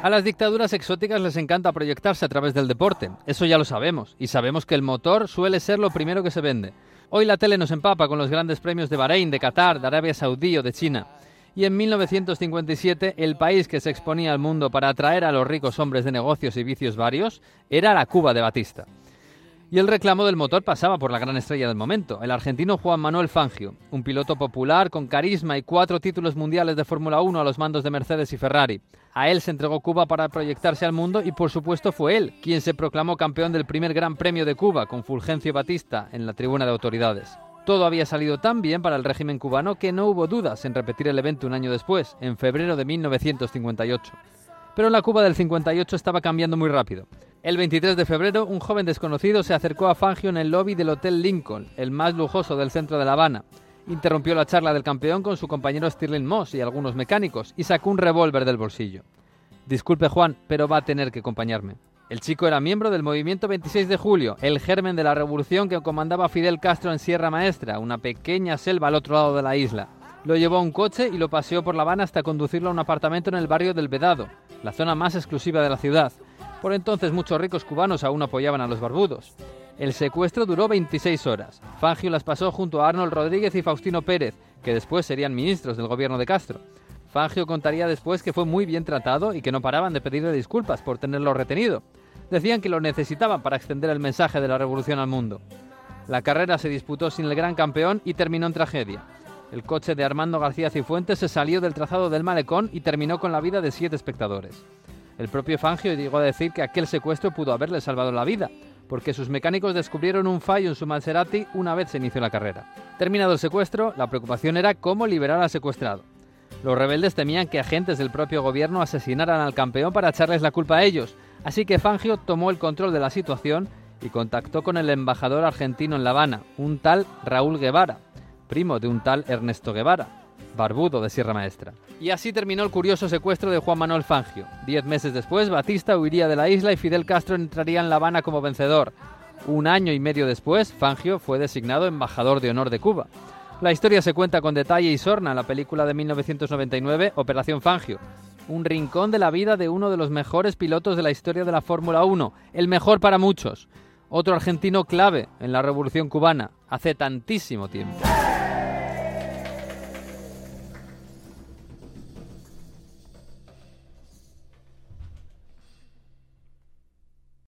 A las dictaduras exóticas les encanta proyectarse a través del deporte, eso ya lo sabemos, y sabemos que el motor suele ser lo primero que se vende. Hoy la tele nos empapa con los grandes premios de Bahrein, de Qatar, de Arabia Saudí o de China. Y en 1957 el país que se exponía al mundo para atraer a los ricos hombres de negocios y vicios varios era la Cuba de Batista. Y el reclamo del motor pasaba por la gran estrella del momento, el argentino Juan Manuel Fangio, un piloto popular con carisma y cuatro títulos mundiales de Fórmula 1 a los mandos de Mercedes y Ferrari. A él se entregó Cuba para proyectarse al mundo y por supuesto fue él quien se proclamó campeón del primer Gran Premio de Cuba con Fulgencio Batista en la tribuna de autoridades. Todo había salido tan bien para el régimen cubano que no hubo dudas en repetir el evento un año después, en febrero de 1958. Pero la Cuba del 58 estaba cambiando muy rápido. El 23 de febrero, un joven desconocido se acercó a Fangio en el lobby del Hotel Lincoln, el más lujoso del centro de La Habana. Interrumpió la charla del campeón con su compañero Stirling Moss y algunos mecánicos y sacó un revólver del bolsillo. Disculpe Juan, pero va a tener que acompañarme. El chico era miembro del movimiento 26 de julio, el germen de la revolución que comandaba Fidel Castro en Sierra Maestra, una pequeña selva al otro lado de la isla. Lo llevó a un coche y lo paseó por La Habana hasta conducirlo a un apartamento en el barrio del Vedado, la zona más exclusiva de la ciudad. Por entonces muchos ricos cubanos aún apoyaban a los barbudos. El secuestro duró 26 horas. Fangio las pasó junto a Arnold Rodríguez y Faustino Pérez, que después serían ministros del gobierno de Castro. Fangio contaría después que fue muy bien tratado y que no paraban de pedirle disculpas por tenerlo retenido. Decían que lo necesitaban para extender el mensaje de la revolución al mundo. La carrera se disputó sin el gran campeón y terminó en tragedia. El coche de Armando García Cifuentes se salió del trazado del malecón y terminó con la vida de siete espectadores. El propio Fangio llegó a decir que aquel secuestro pudo haberle salvado la vida, porque sus mecánicos descubrieron un fallo en su Maserati una vez se inició la carrera. Terminado el secuestro, la preocupación era cómo liberar al secuestrado. Los rebeldes temían que agentes del propio gobierno asesinaran al campeón para echarles la culpa a ellos, así que Fangio tomó el control de la situación y contactó con el embajador argentino en La Habana, un tal Raúl Guevara, primo de un tal Ernesto Guevara, barbudo de Sierra Maestra. Y así terminó el curioso secuestro de Juan Manuel Fangio. Diez meses después, Batista huiría de la isla y Fidel Castro entraría en La Habana como vencedor. Un año y medio después, Fangio fue designado embajador de honor de Cuba. La historia se cuenta con detalle y sorna en la película de 1999, Operación Fangio, un rincón de la vida de uno de los mejores pilotos de la historia de la Fórmula 1, el mejor para muchos, otro argentino clave en la Revolución cubana, hace tantísimo tiempo.